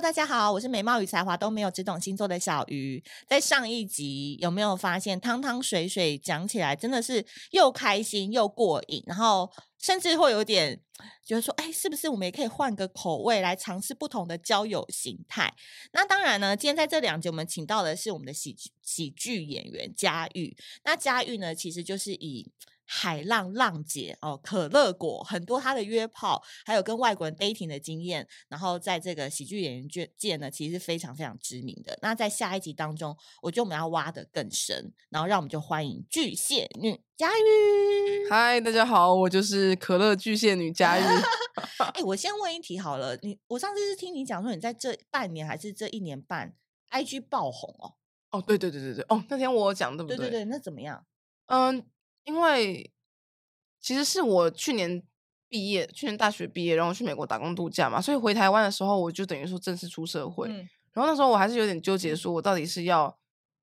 大家好，我是美貌与才华都没有，只懂星座的小鱼。在上一集有没有发现汤汤水水讲起来真的是又开心又过瘾，然后甚至会有点觉得说，哎，是不是我们也可以换个口味来尝试不同的交友形态？那当然呢，今天在这两集我们请到的是我们的喜剧喜剧演员佳玉。那佳玉呢，其实就是以海浪浪姐哦，可乐果很多，她的约炮还有跟外国人 dating 的经验，然后在这个喜剧演员界界呢，其实是非常非常知名的。那在下一集当中，我觉得我们要挖得更深，然后让我们就欢迎巨蟹女佳玉。嗨，大家好，我就是可乐巨蟹女佳玉。哎、欸，我先问一题好了，你我上次是听你讲说，你在这半年还是这一年半，IG 爆红哦？哦，对对对对对，哦，那天我讲对不对？对对对，那怎么样？嗯。因为其实是我去年毕业，去年大学毕业，然后去美国打工度假嘛，所以回台湾的时候，我就等于说正式出社会。嗯、然后那时候我还是有点纠结，说我到底是要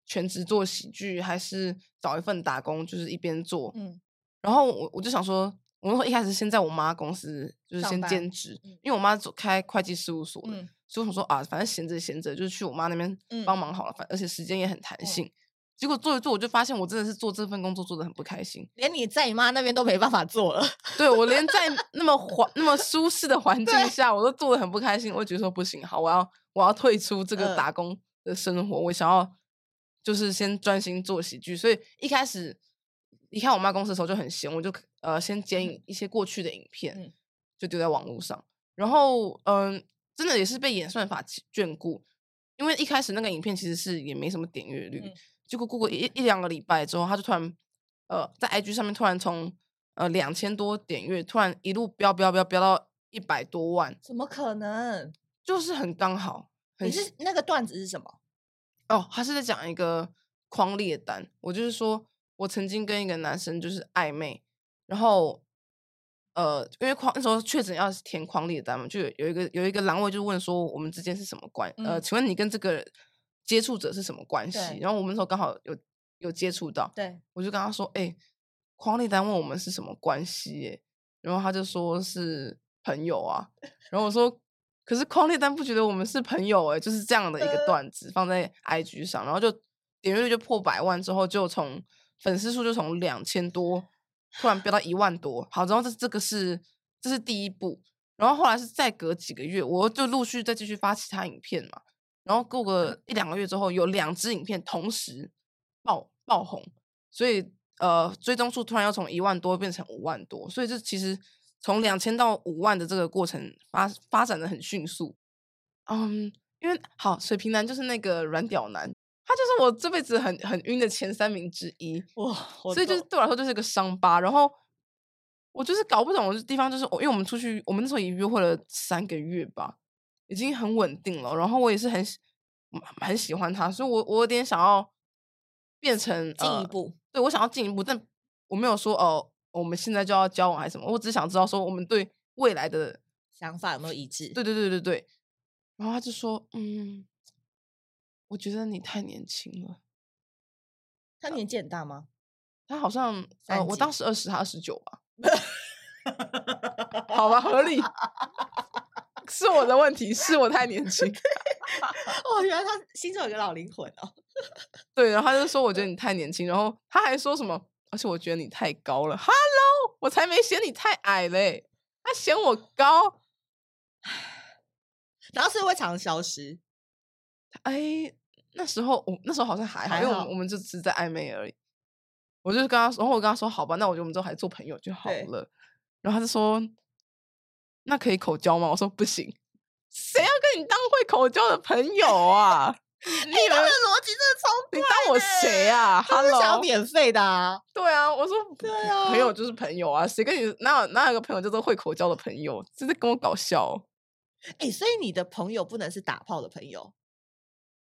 全职做喜剧，还是找一份打工，就是一边做。嗯、然后我我就想说，我一开始先在我妈公司，就是先兼职，嗯、因为。我妈做开会计事务所的，嗯、所以我想说啊，反正闲着闲着，就是去我妈那边帮忙好了，反、嗯、而且时间也很弹性。嗯结果做一做，我就发现我真的是做这份工作做的很不开心，连你在你妈那边都没办法做了。对，我连在那么环那么舒适的环境下，我都做的很不开心。我觉得说不行，好，我要我要退出这个打工的生活，我想要就是先专心做喜剧。所以一开始离开我妈公司的时候就很闲，我就呃先剪一些过去的影片，就丢在网络上。然后嗯，真的也是被演算法眷顾，因为一开始那个影片其实是也没什么点阅率。结果过过一一两个礼拜之后，他就突然，呃，在 IG 上面突然从呃两千多点阅，突然一路飙飙飙飙到一百多万，怎么可能？就是很刚好。很你是那个段子是什么？哦，他是在讲一个匡列单。我就是说我曾经跟一个男生就是暧昧，然后呃，因为框那时候确诊要填框列单嘛，就有有一个有一个栏位就问说我们之间是什么关？嗯、呃，请问你跟这个。接触者是什么关系？然后我们那时候刚好有有接触到，对，我就跟他说：“哎、欸，匡丽丹问我们是什么关系？”耶，然后他就说是朋友啊。然后我说：“可是匡丽丹不觉得我们是朋友？”哎，就是这样的一个段子放在 IG 上，然后就点阅率就破百万，之后就从粉丝数就从两千多突然飙到一万多。好，然后这这个是这是第一步，然后后来是再隔几个月，我就陆续再继续发其他影片嘛。然后过个一两个月之后，有两支影片同时爆爆红，所以呃，追踪数突然要从一万多变成五万多，所以这其实从两千到五万的这个过程发发展的很迅速。嗯，因为好水瓶男就是那个软屌男，他就是我这辈子很很晕的前三名之一哇，所以就是对我来说就是个伤疤。然后我就是搞不懂的地方就是我，因为我们出去，我们那时候也约会了三个月吧。已经很稳定了，然后我也是很很喜欢他，所以我我有点想要变成进一步，呃、对我想要进一步，但我没有说哦，我们现在就要交往还是什么，我只想知道说我们对未来的想法有没有一致？对对对对对。然后他就说，嗯，我觉得你太年轻了。他年纪很大吗？他好像呃，我当时二十，他二十九吧。好吧，合理。是我的问题，是我太年轻。哦，原来他心中有个老灵魂哦。对，然后他就说：“我觉得你太年轻。”然后他还说什么？而且我觉得你太高了。Hello，我才没嫌你太矮嘞，他嫌我高。然后是会常常消失。哎，那时候我那时候好像还好，还好因为我们我们就只是在暧昧而已。我就跟他说，然后我跟他说：“好吧，那我觉得我们之后还做朋友就好了。”然后他就说。那可以口交吗？我说不行，谁要跟你当会口交的朋友啊？你的逻辑真的超怪，你当我谁啊？他是想要免费的啊？对啊，我说对啊，朋友就是朋友啊，谁跟你哪有哪有个朋友叫做会口交的朋友？真的跟我搞笑。哎、欸，所以你的朋友不能是打炮的朋友，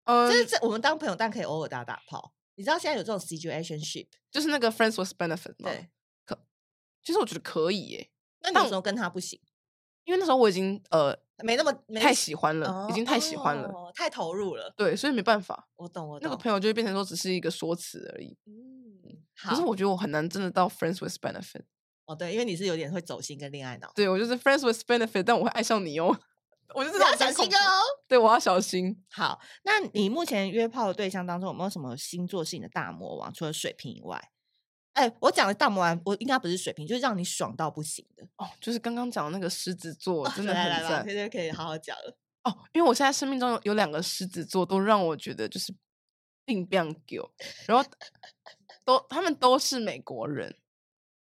嗯，就是这我们当朋友，但可以偶尔打打炮。你知道现在有这种 situationship，就是那个 friends with benefit 吗？对，可其实我觉得可以耶。那你为什么跟他不行？因为那时候我已经呃没那么太喜欢了，哦、已经太喜欢了、哦，太投入了。对，所以没办法。我懂，我懂。那个朋友就会变成说只是一个说辞而已。嗯，可是我觉得我很难真的到 friends with benefit。哦，对，因为你是有点会走心跟恋爱脑。对，我就是 friends with benefit，但我会爱上你哦。我就知道要小心哦。对，我要小心。好，那你目前约炮的对象当中有没有什么星座性的大魔王？除了水瓶以外，哎、欸，我讲的大魔王，我应该不是水瓶，就是让你爽到不行的哦。就是刚刚讲的那个狮子座，真的很赞。现在可以好好讲了哦，因为我现在生命中有有两个狮子座，都让我觉得就是病变狗，然后 都他们都是美国人。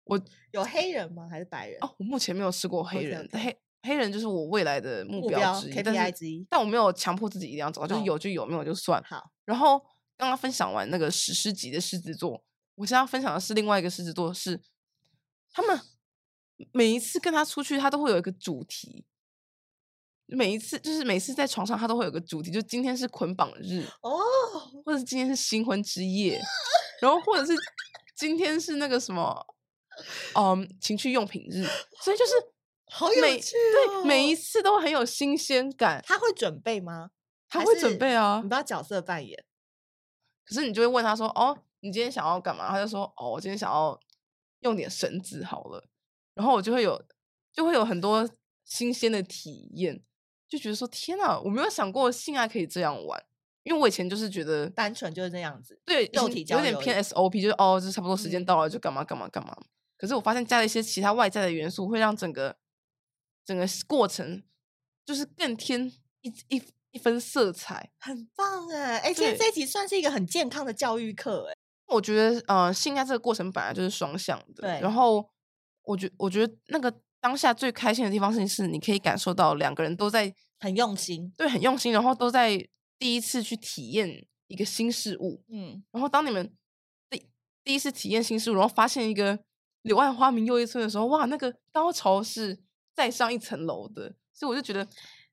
我有黑人吗？还是白人？哦，我目前没有试过黑人。黑黑人就是我未来的目标之一，KPI 之一。但我没有强迫自己一定要找，就是有就有，没有就算。好。然后刚刚分享完那个史诗级的狮子座，我现在要分享的是另外一个狮子座，是他们每一次跟他出去，他都会有一个主题。每一次就是每次在床上，他都会有个主题，就今天是捆绑日哦，或者是今天是新婚之夜，然后或者是今天是那个什么。嗯，情趣用品日，所以就是好有趣哦，对，每一次都很有新鲜感。他会准备吗？他会准备啊，你不要角色扮演。可是你就会问他说：“哦，你今天想要干嘛？”他就说：“哦，我今天想要用点绳子好了。”然后我就会有，就会有很多新鲜的体验，就觉得说：“天哪，我没有想过性爱可以这样玩。”因为我以前就是觉得单纯就是这样子，对，肉体有点偏 SOP，就是哦，就差不多时间到了，就干嘛干嘛干嘛。可是我发现加了一些其他外在的元素，会让整个整个过程就是更添一一一分色彩，很棒哎！哎，今天这一集算是一个很健康的教育课哎。我觉得呃，性爱这个过程本来就是双向的，对。然后我觉我觉得那个当下最开心的地方是，是你可以感受到两个人都在很用心，对，很用心，然后都在第一次去体验一个新事物，嗯。然后当你们第第一次体验新事物，然后发现一个。柳暗花明又一村的时候，哇，那个高潮是再上一层楼的，所以我就觉得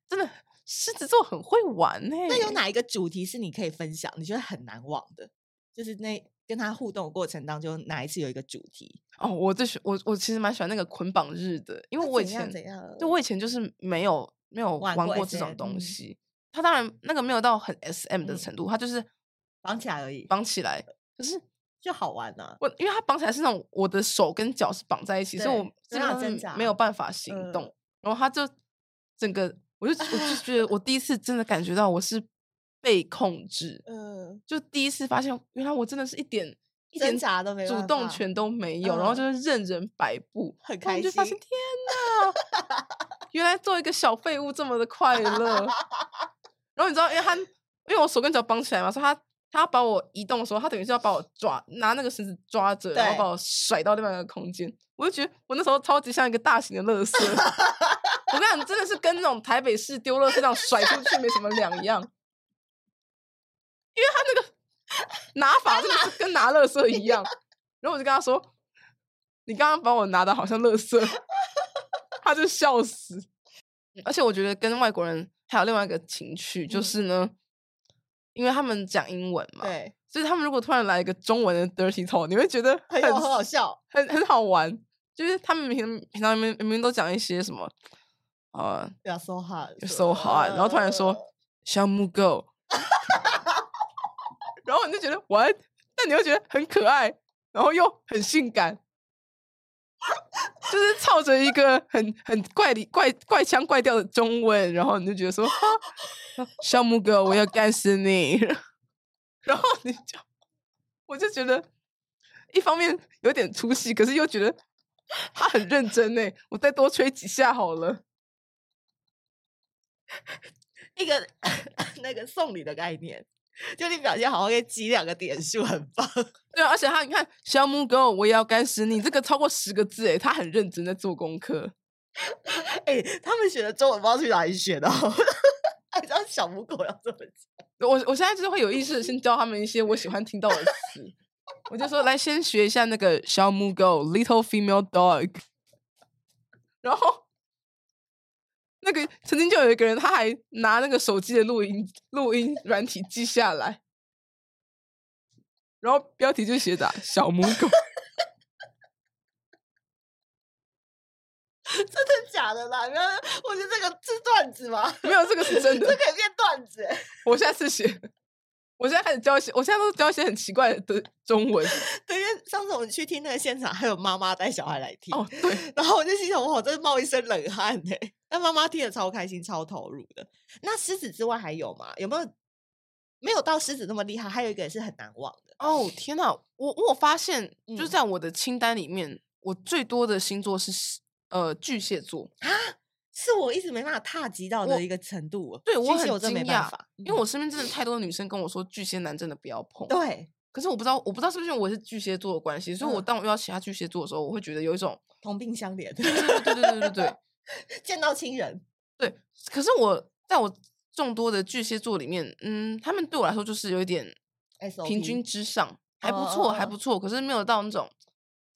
真的狮子座很会玩呢。那有哪一个主题是你可以分享？你觉得很难忘的，就是那跟他互动的过程当中，哪一次有一个主题？哦，我最喜我我其实蛮喜欢那个捆绑日的，因为我以前就我以前就是没有没有玩过这种东西。他当然那个没有到很 SM 的程度，他就是绑起来而已，绑起来，可是。就好玩呢、啊，我因为他绑起来是那种我的手跟脚是绑在一起，所以我基本上没有办法行动。嗯、然后他就整个，我就我就觉得我第一次真的感觉到我是被控制，嗯，就第一次发现原来我真的是一点一点主动权都没有，嗯、然后就是任人摆布，很开心，就发现天哪，原来做一个小废物这么的快乐。然后你知道，因为他因为我手跟脚绑起来嘛，所以他。他要把我移动的时候，他等于是要把我抓，拿那个绳子抓着，然后把我甩到另外一个空间。我就觉得我那时候超级像一个大型的垃圾。我跟你讲，真的是跟那种台北市丢垃圾这样甩出去没什么两样。因为他那个 拿法真的是跟拿垃圾一样。然后我就跟他说：“你刚刚把我拿的好像垃圾。”他就笑死。而且我觉得跟外国人还有另外一个情趣，就是呢。嗯因为他们讲英文嘛，对，所以他们如果突然来一个中文的 dirty talk，你会觉得很，很很好笑，很很好玩。就是他们平平常明明明都讲一些什么，呃，you're so hot，you're so hot，然后突然说小母狗，然后你就觉得哇但你又觉得很可爱，然后又很性感，就是操着一个很很怪里怪怪腔怪调的中文，然后你就觉得说。小母狗，我要干死你！然后你就，我就觉得，一方面有点出戏，可是又觉得他很认真呢。我再多吹几下好了。一个 那个送礼的概念，就你表现好，可以积两个点数，很棒。对啊，而且他，你看，小母狗，我也要干死你，这个超过十个字诶，他很认真在做功课。哎，他们学的中文不知道去哪里学的。你知道小母狗要怎么讲？我我现在就是会有意识的先教他们一些我喜欢听到的词，我就说，来先学一下那个小母狗 （little female dog）。然后那个曾经就有一个人，他还拿那个手机的录音录音软体记下来，然后标题就写着“小母狗 ”。真的假的啦？我觉得这个是段子吗？没有，这个是真的，这可以变段子。我下次写。我现在开始教一些，我现在都教一些很奇怪的中文。对，因为上次我们去听那个现场，还有妈妈带小孩来听。哦，对。然后我就心想，我真是冒一身冷汗呢。那妈妈听得超开心、超投入的。那狮子之外还有吗？有没有？没有到狮子那么厉害，还有一个也是很难忘的。哦，天哪！我我发现，就是在我的清单里面，嗯、我最多的星座是呃巨蟹座啊。是我一直没办法踏及到的一个程度，对我很我真没办法，因为我身边真的太多的女生跟我说巨蟹男真的不要碰。对，可是我不知道，我不知道是不是因为我是巨蟹座的关系，所以我当我遇到其他巨蟹座的时候，我会觉得有一种同病相怜。对对对对对对对，见到亲人。对，可是我在我众多的巨蟹座里面，嗯，他们对我来说就是有一点平均之上，还不错，还不错，可是没有到那种。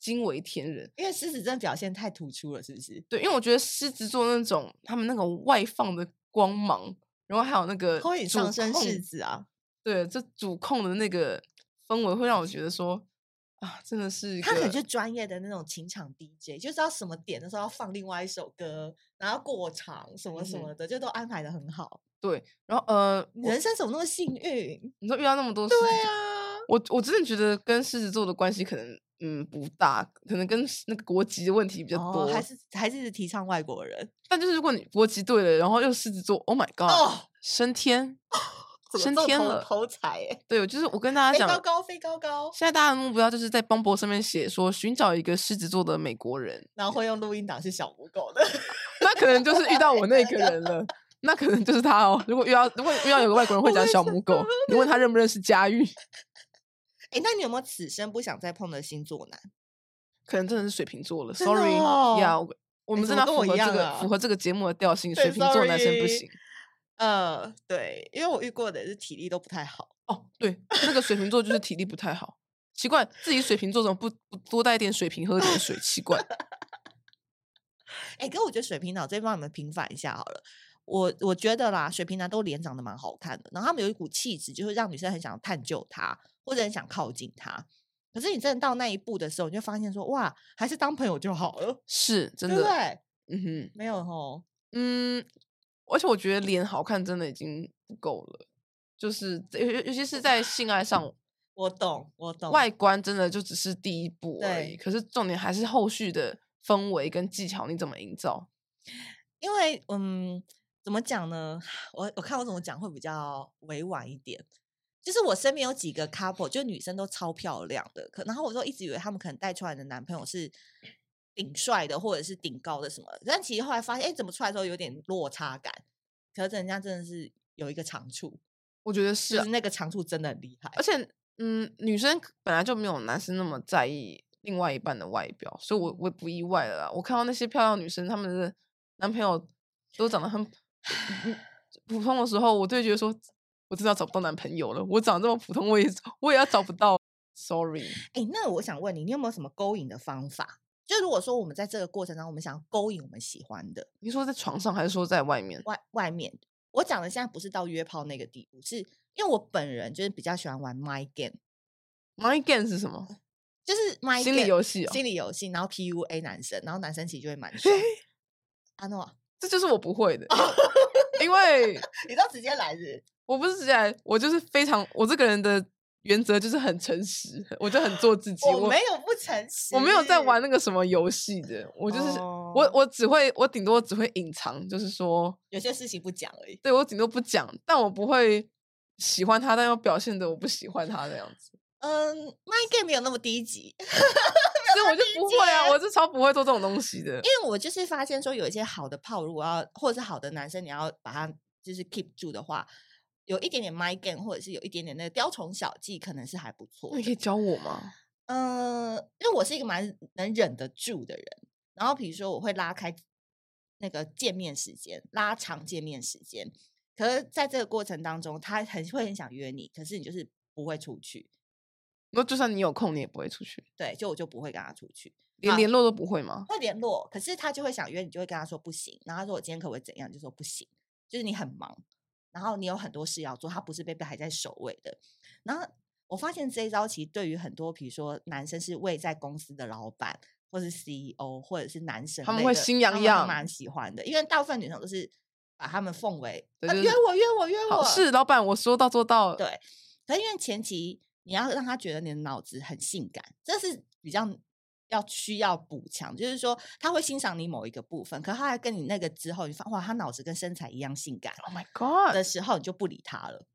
惊为天人，因为狮子真的表现太突出了，是不是？对，因为我觉得狮子座那种他们那个外放的光芒，然后还有那个会上升狮子啊，对，这主控的那个氛围会让我觉得说啊，真的是他很是专业的那种情场 DJ，就知道什么点的时候要放另外一首歌，然后过场什么什么的，嗯、就都安排的很好。对，然后呃，人生怎么那么幸运？你说遇到那么多事，对啊，我我真的觉得跟狮子座的关系可能。嗯，不大，可能跟那个国籍的问题比较多，哦、还是还是提倡外国人。但就是如果你国籍对了，然后又狮子座，Oh my God，、哦、升天，哦、升天了，头彩哎！对，就是我跟大家讲，飞高高，飞高高。现在大家的目标就是在邦博上面写说，寻找一个狮子座的美国人，然后会用录音档是小母狗的，那可能就是遇到我那个人了，那可能就是他哦。如果遇到如果遇到有个外国人会讲小母狗，你问他认不认识佳玉？哎、欸，那你有没有此生不想再碰的星座男？可能真的是水瓶座了，Sorry 呀，我们真的符合这个符合这个节目的调 性，水瓶座男生不行。呃，对，因为我遇过的是体力都不太好。哦，对，那个水瓶座就是体力不太好，奇怪，自己水瓶座怎么不不多带一点水瓶喝点水？奇怪。哎，可我觉得水瓶脑这边帮你们平反一下好了。我我觉得啦，水瓶男都脸长得蛮好看的，然后他们有一股气质，就会让女生很想探究他，或者很想靠近他。可是你真的到那一步的时候，你就发现说，哇，还是当朋友就好了，是真的，对对？嗯哼，没有吼，嗯，而且我觉得脸好看真的已经不够了，就是尤尤其是在性爱上，我懂，我懂，外观真的就只是第一步而已，可是重点还是后续的氛围跟技巧，你怎么营造？因为，嗯，怎么讲呢？我我看我怎么讲会比较委婉一点。就是我身边有几个 couple，就女生都超漂亮的，可然后我就一直以为他们可能带出来的男朋友是顶帅的或者是顶高的什么，但其实后来发现，哎，怎么出来的时候有点落差感？可是人家真的是有一个长处，我觉得是、啊，就是那个长处真的很厉害。而且，嗯，女生本来就没有男生那么在意另外一半的外表，所以我我也不意外了啦。我看到那些漂亮女生，她们的男朋友都长得很 普通的时候，我就觉得说。我真的要找不到男朋友了。我长这么普通，我也我也要找不到。Sorry。哎、欸，那我想问你，你有没有什么勾引的方法？就如果说我们在这个过程当中，我们想要勾引我们喜欢的，你说在床上还是说在外面？外外面。我讲的现在不是到约炮那个地步，是因为我本人就是比较喜欢玩 My Game。My Game 是什么？就是 My 心理游戏哦，心理游戏，然后 PUA 男生，然后男生其实就会蛮爽。阿诺，这就是我不会的，因为你都直接来日。我不是直接来，我就是非常，我这个人的原则就是很诚实，我就很做自己。我没有不诚实，我没有在玩那个什么游戏的，我就是、oh. 我，我只会，我顶多只会隐藏，就是说有些事情不讲而已。对，我顶多不讲，但我不会喜欢他，但又表现的我不喜欢他这样子。嗯，My Game 没有那么低级，所以我就不会啊，我是超不会做这种东西的。因为我就是发现说，有一些好的炮，如果要或者是好的男生，你要把他就是 keep 住的话。有一点点 my game，或者是有一点点那个雕虫小技，可能是还不错。你可以教我吗？嗯、呃，因为我是一个蛮能忍得住的人。然后比如说，我会拉开那个见面时间，拉长见面时间。可是在这个过程当中，他很会很想约你，可是你就是不会出去。那就算你有空，你也不会出去。对，就我就不会跟他出去，连联络都不会吗？会联络，可是他就会想约你，就会跟他说不行。然后他说我今天可不可以怎样？就说不行，就是你很忙。然后你有很多事要做，他不是被排在首位的。然后我发现这一招其实对于很多，比如说男生是位在公司的老板，或是 CEO，或者是男生，他们会心痒痒，蛮喜欢的。因为大部分女生都是把他们奉为对、就是啊、约我约我约我，是老板，我说到做到。对，可是因为前期你要让他觉得你的脑子很性感，这是比较要需要补强，就是说他会欣赏你某一个部分，可是他还跟你那个之后，你发哇，他脑子跟身材一样性感，Oh my God 的时候，你就不理他了。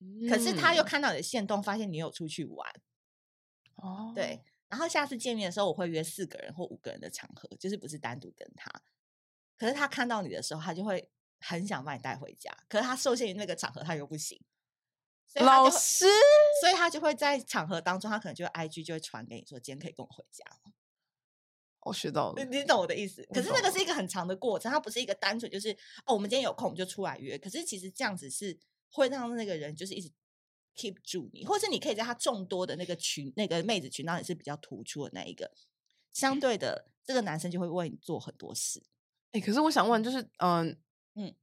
嗯、可是他又看到你的线动，发现你有出去玩，哦，对。然后下次见面的时候，我会约四个人或五个人的场合，就是不是单独跟他。可是他看到你的时候，他就会很想把你带回家。可是他受限于那个场合，他又不行。老师，所以他就会在场合当中，他可能就会 IG 就会传给你说，今天可以跟我回家。我学到了，你懂我的意思。可是那个是一个很长的过程，它不是一个单纯就是哦，我们今天有空我们就出来约。可是其实这样子是会让那个人就是一直。keep 住你，或是你可以在他众多的那个群、那个妹子群当中，是比较突出的那一个。相对的，这个男生就会为你做很多事。哎、欸，可是我想问，就是，嗯、呃、嗯，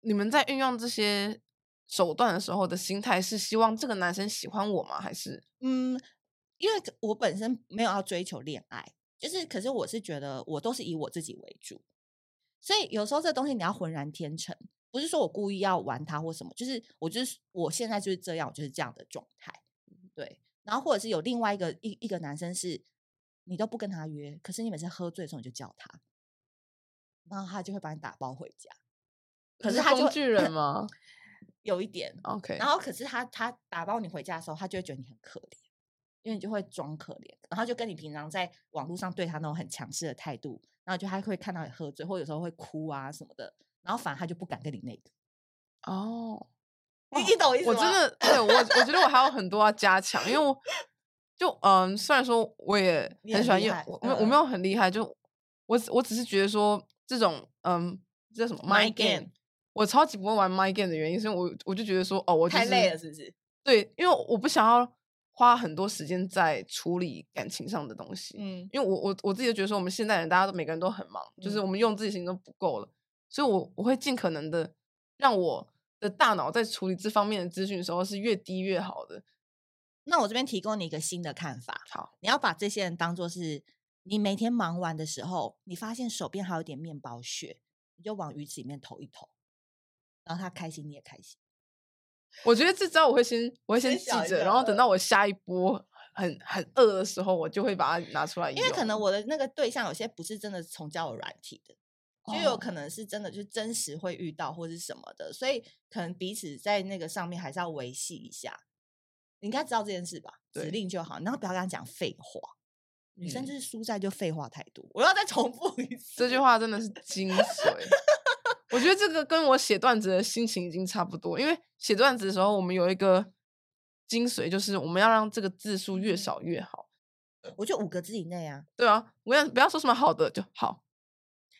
你们在运用这些手段的时候的心态，是希望这个男生喜欢我吗？还是嗯，因为我本身没有要追求恋爱，就是，可是我是觉得我都是以我自己为主，所以有时候这东西你要浑然天成。不是说我故意要玩他或什么，就是我就是我现在就是这样，我就是这样的状态，对。然后或者是有另外一个一一个男生是，你都不跟他约，可是你每次喝醉的时候你就叫他，然后他就会把你打包回家。可是他工具人吗？有一点 OK。然后可是他他打包你回家的时候，他就会觉得你很可怜，因为你就会装可怜，然后就跟你平常在网络上对他那种很强势的态度，然后就他会看到你喝醉，或者有时候会哭啊什么的。然后反而他就不敢跟你那个哦，你你懂意思吗？我真的对我我觉得我还有很多要加强，因为我就嗯，虽然说我也很喜欢用，我我没有很厉害，就我我只是觉得说这种嗯这叫什么 mind game，我超级不会玩 mind game 的原因，是因为我我就觉得说哦，我、就是、太累了，是不是？对，因为我不想要花很多时间在处理感情上的东西，嗯，因为我我我自己就觉得说我们现代人大家都每个人都很忙，嗯、就是我们用自己心都不够了。所以，我我会尽可能的让我的大脑在处理这方面的资讯的时候是越低越好的。那我这边提供你一个新的看法，好，你要把这些人当做是你每天忙完的时候，你发现手边还有点面包屑，你就往鱼池里面投一投，然后他开心，你也开心。我觉得这招我会先，我会先记着，然后等到我下一波很很饿的时候，我就会把它拿出来。因为可能我的那个对象有些不是真的从交友软体的。就有可能是真的，就是真实会遇到或是什么的，所以可能彼此在那个上面还是要维系一下。你应该知道这件事吧？指令就好，然后不要跟他讲废话。女生就是输在就废话太多。我要再重复一次，这句话真的是精髓。我觉得这个跟我写段子的心情已经差不多，因为写段子的时候，我们有一个精髓，就是我们要让这个字数越少越好。我就五个字以内啊。对啊，不要不要说什么好的就好。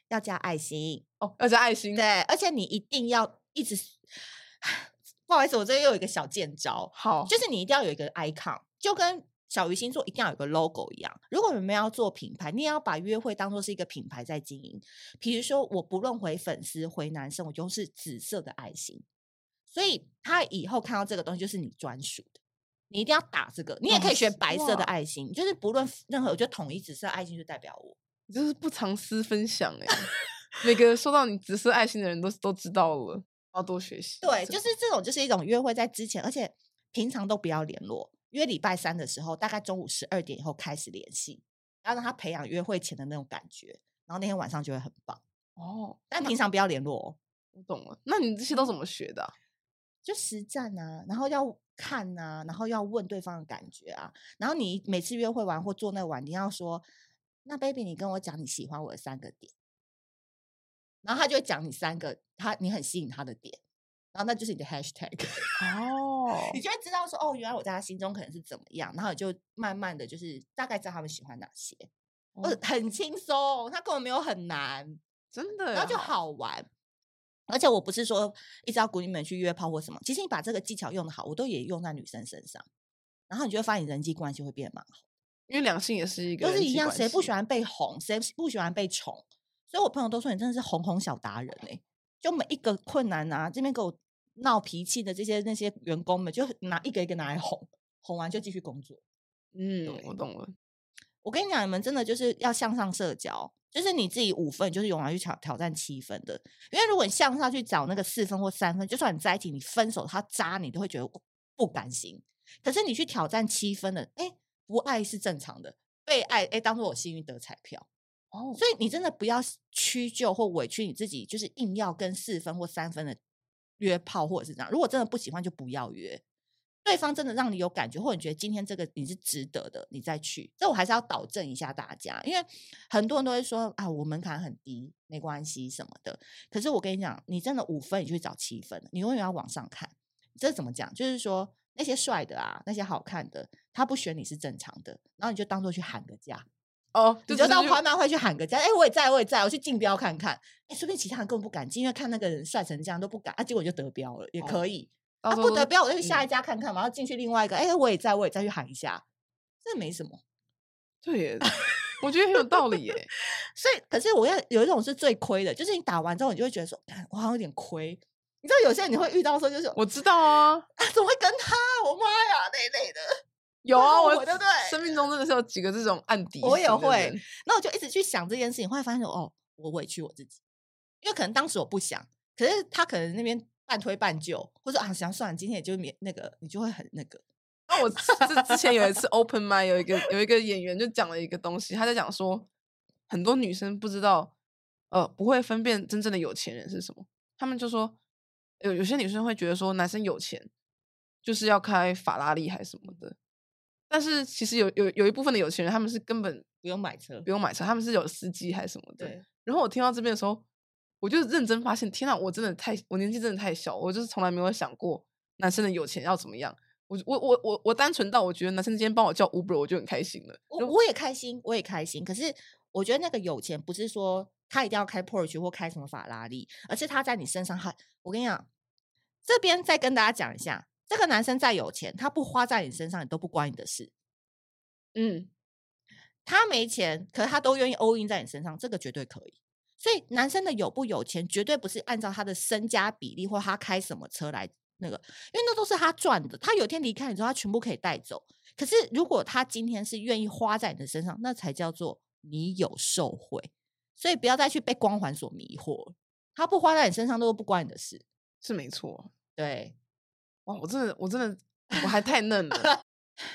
要加爱心哦，要加爱心。对，而且你一定要一直，不好意思，我这又有一个小贱招。好，就是你一定要有一个 icon，就跟小鱼星座一定要有个 logo 一样。如果你们要做品牌，你也要把约会当做是一个品牌在经营。比如说，我不论回粉丝回男生，我就是紫色的爱心，所以他以后看到这个东西就是你专属的。你一定要打这个，你也可以选白色的爱心，就是不论任何，我就统一紫色爱心就代表我。就是不藏私分享哎，每个收到你紫色爱心的人都都知道了，要多学习。对，就是这种，就是一种约会在之前，而且平常都不要联络，约礼拜三的时候，大概中午十二点以后开始联系，要让他培养约会前的那种感觉，然后那天晚上就会很棒哦。但平常不要联络哦。我懂了，那你这些都怎么学的啊？就实战啊，然后要看啊，然后要问对方的感觉啊，然后你每次约会完或做那晚，你要说。那 baby，你跟我讲你喜欢我的三个点，然后他就会讲你三个他你很吸引他的点，然后那就是你的 hashtag 哦，你就会知道说哦，原来我在他心中可能是怎么样，然后你就慢慢的就是大概知道他们喜欢哪些，哦，很轻松，他根本没有很难，真的，然后就好玩，而且我不是说一直要鼓励你们去约炮或什么，其实你把这个技巧用的好，我都也用在女生身上，然后你就会发现人际关系会变得蛮好。因为两性也是一个，都是一样，谁不喜欢被哄，谁不喜欢被宠？所以我朋友都说你真的是哄哄小达人哎！就每一个困难啊，这边给我闹脾气的这些那些员工们，就拿一个一个拿来哄，哄完就继续工作。嗯，我懂了。我跟你讲，你们真的就是要向上社交，就是你自己五分，就是勇敢去挑挑战七分的。因为如果你向上去找那个四分或三分，就算你在一起，你分手他渣你，都会觉得不甘心。可是你去挑战七分的，哎，不爱是正常的，被爱，哎，当做我幸运得彩票。哦，所以你真的不要屈就或委屈你自己，就是硬要跟四分或三分的约炮，或者是这样。如果真的不喜欢，就不要约。对方真的让你有感觉，或者你觉得今天这个你是值得的，你再去。这我还是要导正一下大家，因为很多人都会说啊，我门槛很低，没关系什么的。可是我跟你讲，你真的五分，你去找七分，你永远要往上看。这怎么讲？就是说那些帅的啊，那些好看的，他不选你是正常的，然后你就当做去喊个价。哦，你就到拍卖会去喊个价，哎，我也在，我也在，我去竞标看看，哎，说不定其他人根本不敢进，因为看那个人帅成这样都不敢啊，结果就得标了，也可以。哦、啊，不得标，我就去下一家看看嘛，嗯、然后进去另外一个，哎，我也在，我也再去喊一下，这没什么。对耶，我觉得很有道理耶。所以，可是我要有一种是最亏的，就是你打完之后，你就会觉得说，我好像有点亏。你知道有些人你会遇到说，就是我知道啊，啊，怎么会跟他？我妈呀，那类的。有啊，我对不对？生命中真的是有几个这种案底。我也会，那我就一直去想这件事情，会发现哦，我委屈我自己，因为可能当时我不想，可是他可能那边半推半就，或者啊，想算了，今天也就免那个，你就会很那个。那我之之前有一次 open mic，有一个有一个演员就讲了一个东西，他在讲说，很多女生不知道，呃，不会分辨真正的有钱人是什么。他们就说，有有些女生会觉得说，男生有钱就是要开法拉利还是什么的。但是其实有有有一部分的有钱人，他们是根本不用买车，不用买车，他们是有司机还是什么的。对。然后我听到这边的时候，我就认真发现，天呐，我真的太，我年纪真的太小，我就是从来没有想过男生的有钱要怎么样。我我我我我单纯到我觉得男生今天帮我叫 Uber，我就很开心了。我我也开心，我也开心。可是我觉得那个有钱不是说他一定要开 Porsche 或开什么法拉利，而是他在你身上，他我跟你讲，这边再跟大家讲一下。这个男生再有钱，他不花在你身上，你都不关你的事。嗯，他没钱，可是他都愿意 all in 在你身上，这个绝对可以。所以男生的有不有钱，绝对不是按照他的身家比例或他开什么车来那个，因为那都是他赚的。他有天离开你之后，他全部可以带走。可是如果他今天是愿意花在你的身上，那才叫做你有受贿。所以不要再去被光环所迷惑。他不花在你身上，都不关你的事，是没错。对。我真的，我真的，我还太嫩了。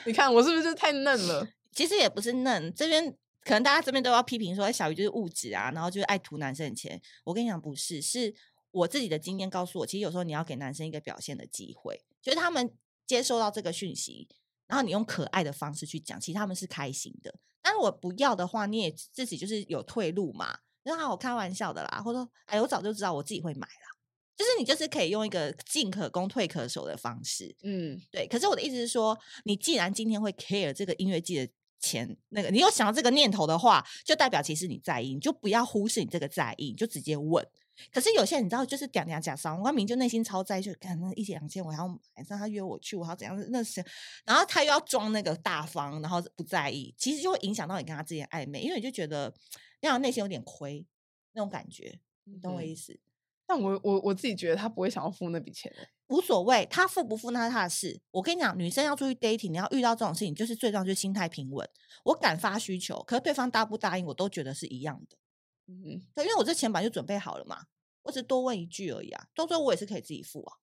你看我是不是太嫩了？其实也不是嫩，这边可能大家这边都要批评说小鱼就是物质啊，然后就是爱图男生的钱。我跟你讲，不是，是我自己的经验告诉我，其实有时候你要给男生一个表现的机会，就是他们接收到这个讯息，然后你用可爱的方式去讲，其实他们是开心的。但是，我不要的话，你也自己就是有退路嘛。然后我开玩笑的啦，或者说，哎，我早就知道我自己会买啦。就是你就是可以用一个进可攻退可守的方式，嗯，对。可是我的意思是说，你既然今天会 care 这个音乐季的钱，那个你有想到这个念头的话，就代表其实你在意，你就不要忽视你这个在意，你就直接问。可是有些人你知道，就是讲讲讲，少光明就内心超在意，就看那一两千，我还要马上他约我去，我还要怎样？那是，然后他又要装那个大方，然后不在意，其实就会影响到你跟他之间暧昧，因为你就觉得 那样内心有点亏那种感觉，你懂我意思？嗯但我我我自己觉得他不会想要付那笔钱，无所谓，他付不付那是他的事。我跟你讲，女生要出去 dating，你要遇到这种事情，就是最重要就是心态平稳。我敢发需求，可是对方答不答应，我都觉得是一样的。嗯，对，因为我这钱本来就准备好了嘛，我只多问一句而已啊。到最后我也是可以自己付啊。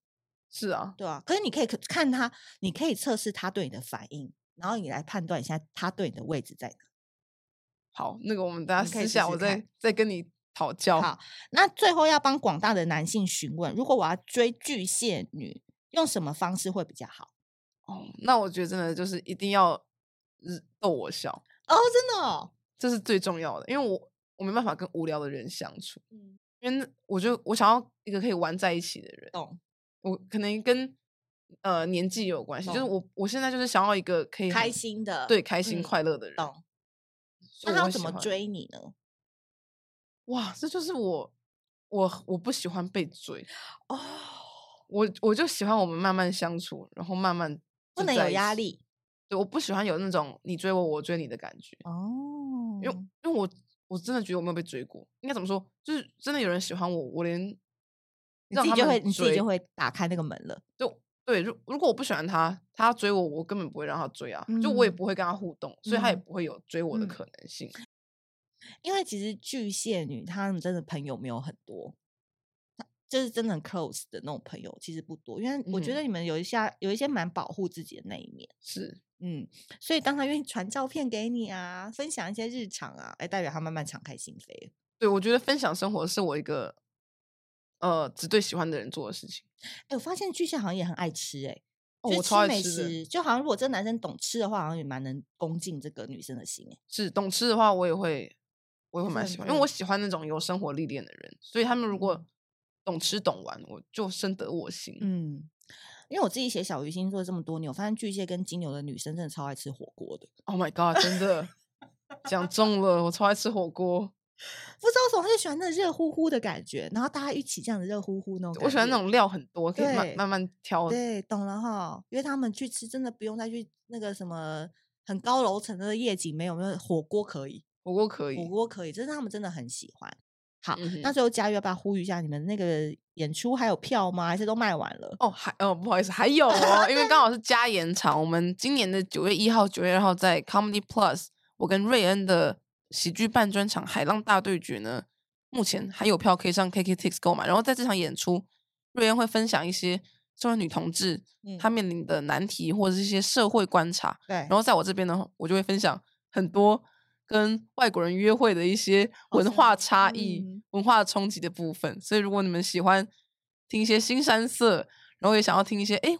是啊，对啊。可是你可以看他，你可以测试他对你的反应，然后你来判断一下他对你的位置在哪。好，那个我们大家私下，我再再跟你。讨教好，那最后要帮广大的男性询问，如果我要追巨蟹女，用什么方式会比较好？哦，那我觉得真的就是一定要逗我笑哦，真的哦，这是最重要的，因为我我没办法跟无聊的人相处，嗯，因为我就我想要一个可以玩在一起的人，懂？我可能跟呃年纪有关系，就是我我现在就是想要一个可以开心的，对，开心快乐的人，懂？那他要怎么追你呢？哇，这就是我，我我不喜欢被追。哦，我我就喜欢我们慢慢相处，然后慢慢不能有压力，对，我不喜欢有那种你追我，我追你的感觉。哦，因为因为我我真的觉得我没有被追过，应该怎么说？就是真的有人喜欢我，我连你自己就会你自己就会打开那个门了，就对，如如果我不喜欢他，他追我，我根本不会让他追啊，就我也不会跟他互动，所以他也不会有追我的可能性。因为其实巨蟹女她们真的朋友没有很多，就是真的很 close 的那种朋友其实不多，因为我觉得你们有一些、嗯、有一些蛮保护自己的那一面，是。嗯，所以当他愿意传照片给你啊，分享一些日常啊，哎，代表他慢慢敞开心扉。对，我觉得分享生活是我一个呃只对喜欢的人做的事情。哎，我发现巨蟹好像也很爱吃，哎、哦，我超爱美吃食，就好像如果这个男生懂吃的话，好像也蛮能攻进这个女生的心，哎，是懂吃的话，我也会我也会蛮喜欢，因为我喜欢那种有生活历练的人，所以他们如果。懂吃懂玩，我就深得我心。嗯，因为我自己写小鱼星座这么多年，我发现巨蟹跟金牛的女生真的超爱吃火锅的。Oh my god，真的讲中了，我超爱吃火锅。不知道为什么，他就喜欢那热乎乎的感觉，然后大家一起这样子热乎乎那种。我喜欢那种料很多，可以慢慢慢挑。对，懂了哈。因为他们去吃，真的不用再去那个什么很高楼层的夜景，没有没有火锅可以，火锅可以，火锅可以，这是他们真的很喜欢。好，嗯、那最后佳玉要不要呼吁一下，你们那个演出还有票吗？还是都卖完了？哦，还哦，不好意思，还有哦，因为刚好是加延场。我们今年的九月一号、九月二号在 Comedy Plus，我跟瑞恩的喜剧半专场《海浪大对决》呢，目前还有票可以上 KKTix 购买。然后在这场演出，瑞恩会分享一些作为女同志她面临的难题或者是一些社会观察。对，然后在我这边呢，我就会分享很多。跟外国人约会的一些文化差异、嗯、文化冲击的部分，所以如果你们喜欢听一些新山色，然后也想要听一些哎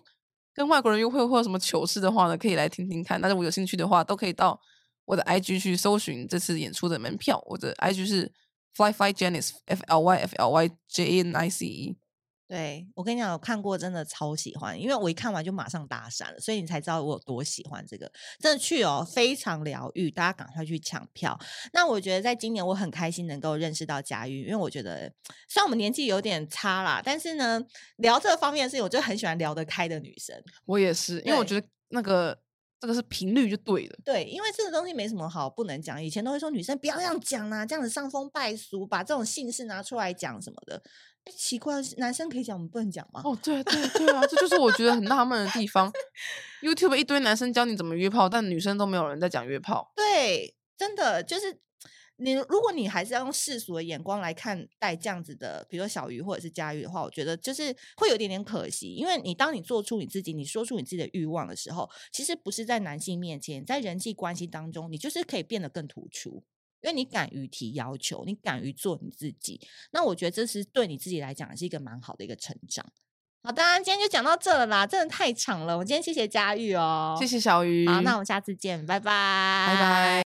跟外国人约会或者什么糗事的话呢，可以来听听看。那如果有兴趣的话，都可以到我的 IG 去搜寻这次演出的门票。我的 IG 是 Fly Fly Janice F L Y F L Y J N I C E。对，我跟你讲，我看过，真的超喜欢，因为我一看完就马上搭讪了，所以你才知道我有多喜欢这个。真的去哦，非常疗愈，大家赶快去抢票。那我觉得在今年我很开心能够认识到佳玉，因为我觉得虽然我们年纪有点差啦，但是呢，聊这方面的事情，我就很喜欢聊得开的女生。我也是，因为我觉得那个这个是频率就对了。对，因为这个东西没什么好不能讲，以前都会说女生不要这样讲啊，这样子伤风败俗，把这种姓氏拿出来讲什么的。奇怪，男生可以讲，我们不能讲吗？哦，对对对啊，这就是我觉得很纳闷的地方。YouTube 一堆男生教你怎么约炮，但女生都没有人在讲约炮。对，真的就是你，如果你还是要用世俗的眼光来看待这样子的，比如说小鱼或者是佳玉的话，我觉得就是会有点点可惜，因为你当你做出你自己，你说出你自己的欲望的时候，其实不是在男性面前，在人际关系当中，你就是可以变得更突出。因为你敢于提要求，你敢于做你自己，那我觉得这是对你自己来讲是一个蛮好的一个成长。好的，今天就讲到这了啦，真的太长了。我今天谢谢佳玉哦，谢谢小鱼。好，那我们下次见，拜拜，拜拜。